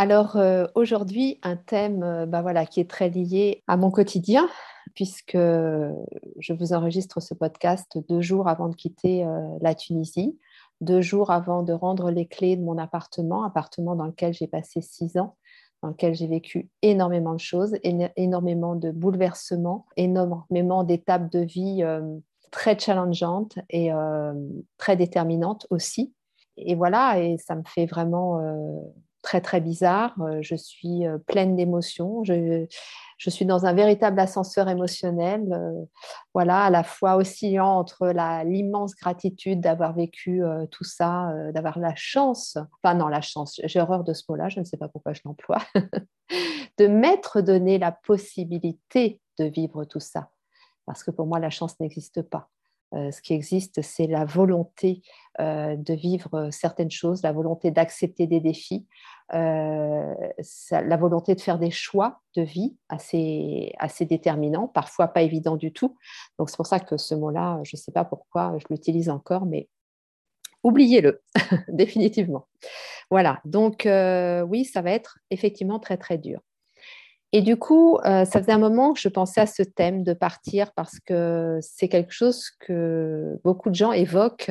Alors euh, aujourd'hui, un thème euh, bah voilà, qui est très lié à mon quotidien, puisque je vous enregistre ce podcast deux jours avant de quitter euh, la Tunisie, deux jours avant de rendre les clés de mon appartement, appartement dans lequel j'ai passé six ans, dans lequel j'ai vécu énormément de choses, énormément de bouleversements, énormément d'étapes de vie très challengeantes et très déterminantes aussi. Et voilà, et ça me fait vraiment très très bizarre. Euh, je suis euh, pleine d'émotions. Je, je, suis dans un véritable ascenseur émotionnel, euh, voilà, à la fois oscillant entre l'immense gratitude d'avoir vécu tout ça, d'avoir la chance, enfin non, la chance, j'ai horreur de ce mot-là, je ne sais pas pourquoi je l'emploie, de m'être donné la possibilité de vivre tout ça. Parce que pour moi, la chance n'existe pas. Euh, ce qui existe, c'est la volonté euh, de vivre certaines choses, la volonté d'accepter des défis, euh, la volonté de faire des choix de vie assez, assez déterminants, parfois pas évidents du tout. Donc c'est pour ça que ce mot-là, je ne sais pas pourquoi je l'utilise encore, mais oubliez-le définitivement. Voilà, donc oui, ça va être effectivement très très dur. Et du coup, euh, ça faisait un moment que je pensais à ce thème de partir parce que c'est quelque chose que beaucoup de gens évoquent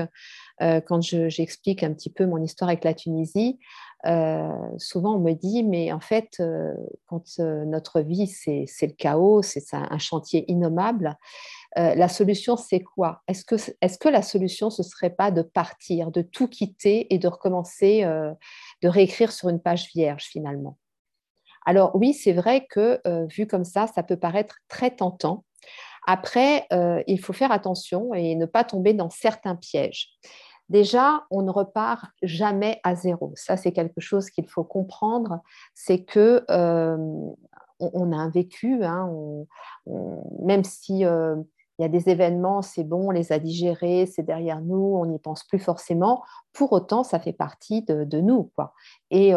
euh, quand j'explique un petit peu mon histoire avec la Tunisie. Euh, souvent, on me dit, mais en fait, quand notre vie, c'est le chaos, c'est un, chantier innommable, la solution, c'est quoi? Est-ce que, est que la solution, ce serait pas de partir, de tout quitter et de recommencer, de réécrire sur une page vierge finalement? Alors oui, c'est vrai que euh, vu comme ça, ça peut paraître très tentant. Après, euh, il faut faire attention et ne pas tomber dans certains pièges. Déjà, on ne repart jamais à zéro. Ça, c'est quelque chose qu'il faut comprendre. C'est que euh, on, a un vécu, hein, même si il y a des événements, c'est bon, on les a digérés, c'est derrière nous, on n'y pense plus forcément. Pour autant, ça fait partie de, nous, et,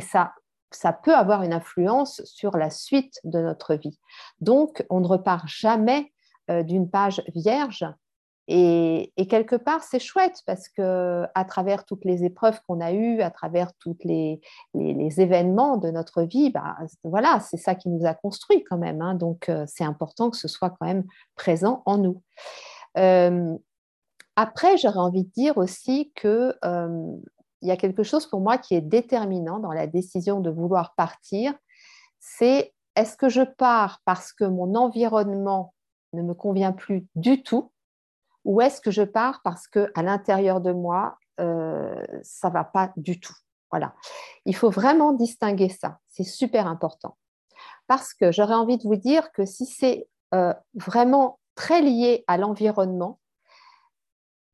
ça, ça peut avoir une influence sur la suite de notre vie. Donc, on ne repart jamais euh, d'une page vierge. Et, quelque part, c'est chouette parce que à travers toutes les épreuves qu'on a eues, à travers tous les, événements de notre vie, bah, voilà, c'est ça qui nous a construit quand même. Hein. donc, euh, c'est important que ce soit quand même présent en nous. Euh, après, j'aurais envie de dire aussi que il y a quelque chose pour moi qui est déterminant dans la décision de vouloir partir, c'est est-ce que je pars parce que mon environnement ne me convient plus du tout ou est-ce que je pars parce que à l'intérieur de moi euh, ça va pas du tout? Voilà. Il faut vraiment distinguer ça. C'est super important. Parce que j'aurais envie de vous dire que si c'est euh, vraiment très lié à l'environnement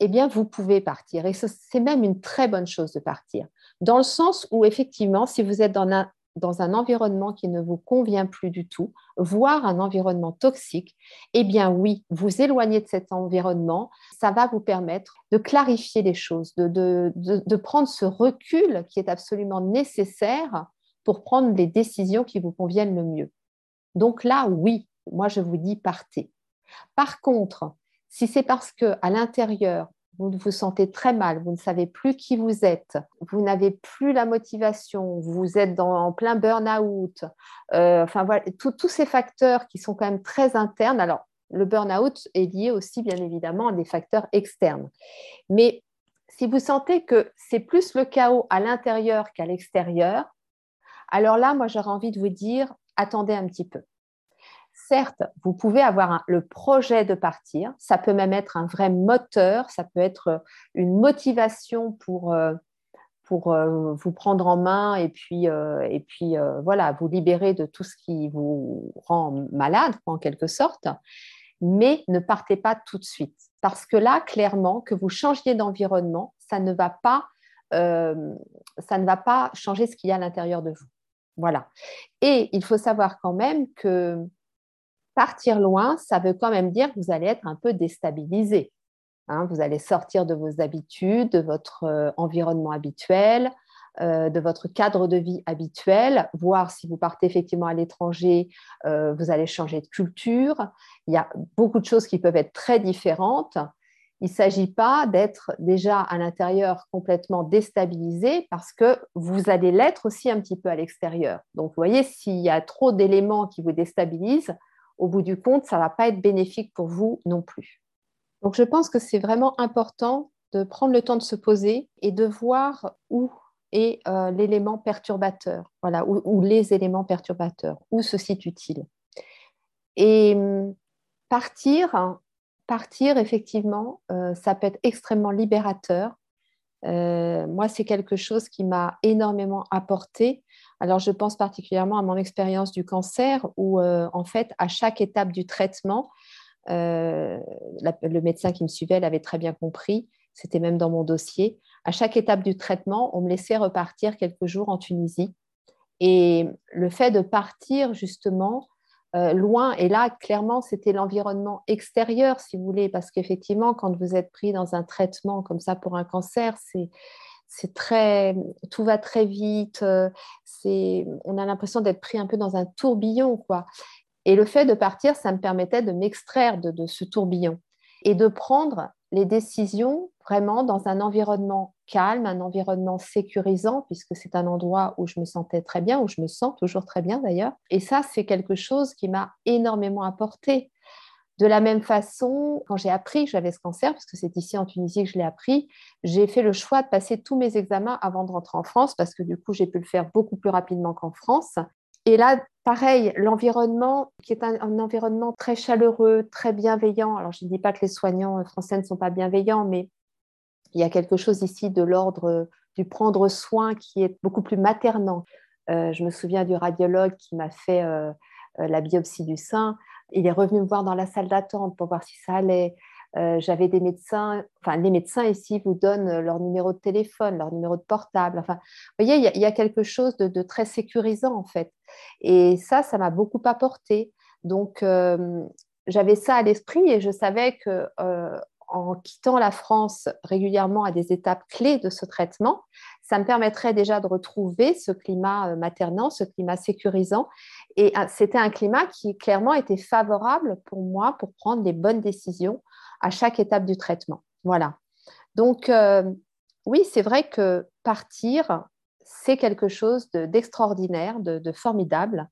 eh bien, vous pouvez partir. Et c'est même une très bonne chose de partir. Dans le sens où, effectivement, si vous êtes dans un, dans un environnement qui ne vous convient plus du tout, voire un environnement toxique, eh bien oui, vous éloigner de cet environnement, ça va vous permettre de clarifier les choses, de, de, de, prendre ce recul qui est absolument nécessaire pour prendre les décisions qui vous conviennent le mieux. Donc là, oui, moi je vous dis partez. Par contre, si c'est parce que à l'intérieur, vous vous sentez très mal, vous ne savez plus qui vous êtes, vous n'avez plus la motivation, vous êtes en plein burn-out, euh, enfin voilà, tous ces facteurs qui sont quand même très internes. Alors, le burn-out est lié aussi, bien évidemment, à des facteurs externes. Mais si vous sentez que c'est plus le chaos à l'intérieur qu'à l'extérieur, alors là, moi, j'aurais envie de vous dire, attendez un petit peu certes, vous pouvez avoir le projet de partir, ça peut même être un vrai moteur, ça peut être euh, une motivation pour, euh, pour euh, vous prendre en main et puis, et puis voilà, vous libérer de tout ce qui vous rend malade, en quelque sorte. Mais ne partez pas tout de suite. Parce que là, clairement, que vous changiez d'environnement, ça ne va pas ça ne va pas changer ce qu'il y a à l'intérieur de vous. Voilà. Et il faut savoir quand même que partir loin, ça veut quand même dire que vous allez être un peu déstabilisé. Hein. vous allez sortir de vos habitudes, de votre euh, environnement habituel, euh, de votre cadre de vie habituel, voir si vous partez effectivement à l'étranger, euh, vous allez changer de culture. Il y a beaucoup de choses qui peuvent être très différentes. Il ne s'agit pas d'être déjà à l'intérieur complètement déstabilisé parce que vous allez l'être aussi un petit peu à l'extérieur. Donc, vous voyez, s'il y a trop d'éléments qui vous déstabilisent, au bout du compte, ça ne va pas être bénéfique pour vous non plus. Donc, je pense que c'est vraiment important de prendre le temps de se poser et de voir où est euh, l'élément perturbateur, voilà, où, les éléments perturbateurs, où se situe-t-il? Et hum, partir, partir, effectivement, euh, ça peut être extrêmement libérateur. Euh, moi, c'est quelque chose qui m'a énormément apporté. Alors, je pense particulièrement à mon expérience du cancer, où, en fait, à chaque étape du traitement, le médecin qui me suivait l'avait très bien compris, c'était même dans mon dossier. À chaque étape du traitement, on me laissait repartir quelques jours en Tunisie. Et le fait de partir justement euh, loin, et là, clairement, c'était l'environnement extérieur, si vous voulez, parce qu'effectivement, quand vous êtes pris dans un traitement comme ça pour un cancer, c'est c'est très, tout va très vite. Euh, c'est, on a l'impression d'être pris un peu dans un tourbillon, quoi. Et le fait de partir, ça me permettait de m'extraire de ce tourbillon et de prendre les décisions vraiment dans un environnement calme, un environnement sécurisant, puisque c'est un endroit où je me sentais très bien, où je me sens toujours très bien d'ailleurs. Et ça, c'est quelque chose qui m'a énormément apporté. De la même façon, quand j'ai appris que j'avais ce cancer, parce que c'est ici en Tunisie que je l'ai appris, j'ai fait le choix de passer tous mes examens avant de rentrer en France, parce que du coup, j'ai pu le faire beaucoup plus rapidement qu'en France. Et là, pareil, l'environnement, qui est un, environnement très chaleureux, très bienveillant. Alors, je ne dis pas que les soignants euh, français ne sont pas bienveillants, mais il y a quelque chose ici de l'ordre euh, du prendre soin qui est beaucoup plus maternant. Euh, je me souviens du radiologue qui m'a fait la biopsie du sein. Il est revenu me voir dans la salle d'attente pour voir si ça allait. Euh, j'avais des médecins, enfin les médecins ici vous donnent leur numéro de téléphone, leur numéro de portable. Enfin, vous voyez, il y, a quelque chose de, très sécurisant en fait. Et ça, ça m'a beaucoup apporté. Donc, euh, j'avais ça à l'esprit et je savais que euh, en quittant la France régulièrement à des étapes clés de ce traitement, ça me permettrait déjà de retrouver ce climat maternant, ce climat sécurisant. Et c'était un climat qui clairement était favorable pour moi pour prendre les bonnes décisions à chaque étape du traitement. Voilà. Donc, euh, oui, c'est vrai que partir, c'est quelque chose d'extraordinaire, de, formidable.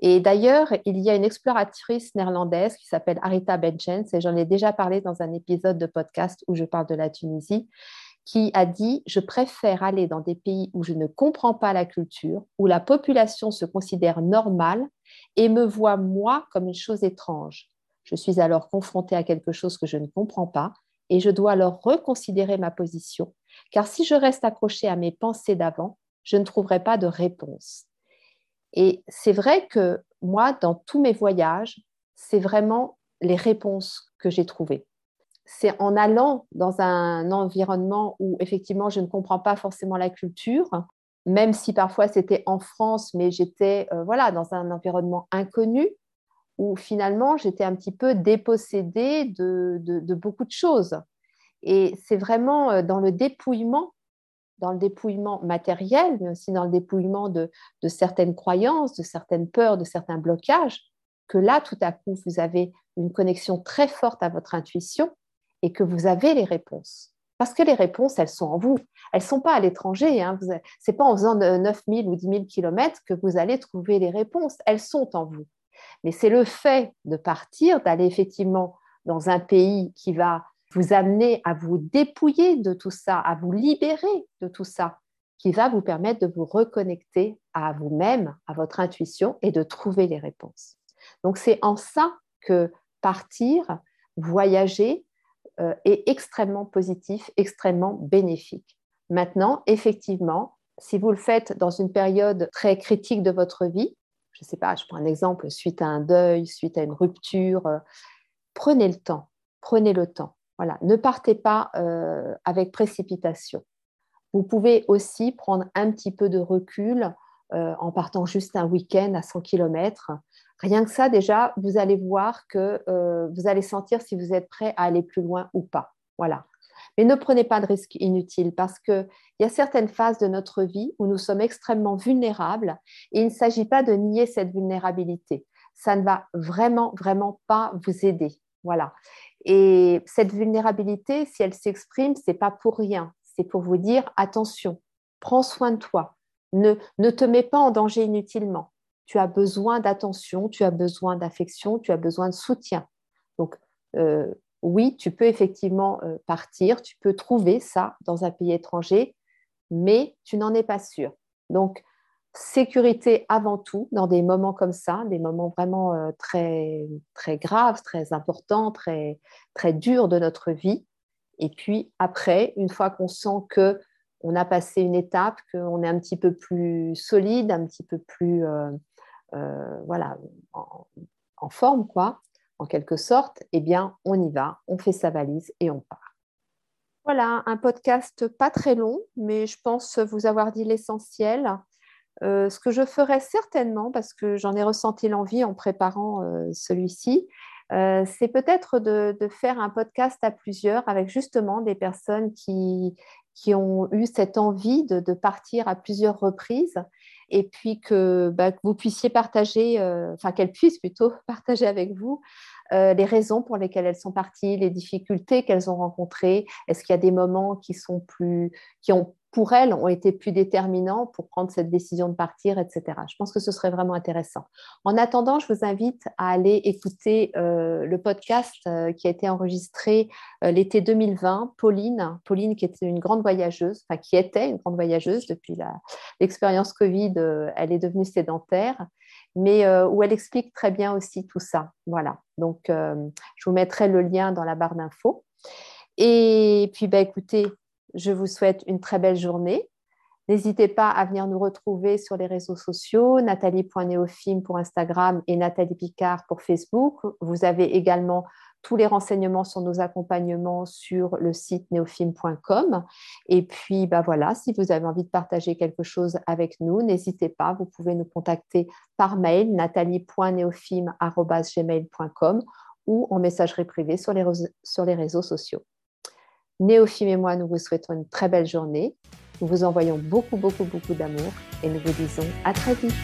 Et d'ailleurs, il y a une exploratrice néerlandaise qui s'appelle Arita Benchens, et j'en ai déjà parlé dans un épisode de podcast où je parle de la Tunisie, qui a dit Je préfère aller dans des pays où je ne comprends pas la culture, où la population se considère normale et me voit moi comme une chose étrange. Je suis alors confrontée à quelque chose que je ne comprends pas et je dois alors reconsidérer ma position, car si je reste accrochée à mes pensées d'avant, je ne trouverai pas de réponse. Et c'est vrai que moi, dans tous mes voyages, c'est vraiment les réponses que j'ai trouvées. C'est en allant dans un environnement où effectivement je ne comprends pas forcément la culture, même si parfois c'était en France, mais j'étais euh, voilà dans un environnement inconnu, où finalement j'étais un petit peu dépossédée de, beaucoup de choses. Et c'est vraiment euh, dans le dépouillement, dans le dépouillement matériel, mais aussi dans le dépouillement de, certaines croyances, de certaines peurs, de certains blocages, que là, tout à coup, vous avez une connexion très forte à votre intuition et que vous avez les réponses. Parce que les réponses, elles sont en vous. Elles ne sont pas à l'étranger. Hein. Ce n'est pas en faisant 9000 ou 10 000 kilomètres que vous allez trouver les réponses. Elles sont en vous. Mais c'est le fait de partir, d'aller effectivement dans un pays qui va vous amener à vous dépouiller de tout ça, à vous libérer de tout ça, qui va vous permettre de vous reconnecter à vous-même, à votre intuition et de trouver les réponses. Donc c'est en ça que partir, voyager euh, est extrêmement positif, extrêmement bénéfique. Maintenant, effectivement, si vous le faites dans une période très critique de votre vie, je ne sais pas, je prends un exemple, suite à un deuil, suite à une rupture, euh, prenez le temps, prenez le temps. Voilà, ne partez pas euh, avec précipitation. Vous pouvez aussi prendre un petit peu de recul en partant juste un week-end à 100 km. Rien que ça, déjà, vous allez voir que euh, vous allez sentir si vous êtes prêt à aller plus loin ou pas. Voilà. Mais ne prenez pas de risques inutiles parce qu'il y a certaines phases de notre vie où nous sommes extrêmement vulnérables et il ne s'agit pas de nier cette vulnérabilité. Ça ne va vraiment, vraiment pas vous aider. Voilà. Et cette vulnérabilité, si elle s'exprime, ce n'est pas pour rien. C'est pour vous dire attention, prends soin de toi. Ne, ne te mets pas en danger inutilement. Tu as besoin d'attention, tu as besoin d'affection, tu as besoin de soutien. Donc, euh, oui, tu peux effectivement euh, partir, tu peux trouver ça dans un pays étranger, mais tu n'en es pas sûr. Donc, sécurité avant tout dans des moments comme ça, des moments vraiment euh, très, très graves, très importants, très, très durs de notre vie. Et puis après, une fois qu'on sent que on a passé une étape, qu'on est un petit peu plus solide, un petit peu plus euh, voilà, en, forme, quoi, en quelque sorte, eh bien, on y va, on fait sa valise et on part. Voilà, un podcast pas très long, mais je pense vous avoir dit l'essentiel. Euh, ce que je ferais certainement, parce que j'en ai ressenti l'envie en préparant euh, celui-ci, euh, c'est peut-être de, faire un podcast à plusieurs avec justement des personnes qui, qui ont eu cette envie de, partir à plusieurs reprises et puis que, bah, vous puissiez partager, enfin qu'elles puissent plutôt partager avec vous euh, les raisons pour lesquelles elles sont parties, les difficultés qu'elles ont rencontrées. Est-ce qu'il y a des moments qui sont plus, qui ont pour elles ont été plus déterminants pour prendre cette décision de partir, etc. Je pense que ce serait vraiment intéressant. En attendant, je vous invite à aller écouter euh, le podcast euh, qui a été enregistré l'été 2020. Pauline, Pauline qui était une grande voyageuse, enfin qui était une grande voyageuse depuis l'expérience Covid, elle est devenue sédentaire mais euh, où elle explique très bien aussi tout ça. Voilà. Donc, euh, je vous mettrai le lien dans la barre d'infos. Et puis, bah, écoutez, je vous souhaite une très belle journée. N'hésitez pas à venir nous retrouver sur les réseaux sociaux, nathalie.neofilm pour Instagram et Nathalie Picard pour Facebook. Vous avez également tous les renseignements sur nos accompagnements sur le site neofilm.com. Et puis, bah voilà, si vous avez envie de partager quelque chose avec nous, n'hésitez pas, vous pouvez nous contacter par mail nathalie.neofilm.gmail.com ou en messagerie privée sur les réseaux sociaux. Néophime et moi, nous vous souhaitons une très belle journée. Nous vous envoyons beaucoup, beaucoup, beaucoup d'amour et nous vous disons à très vite.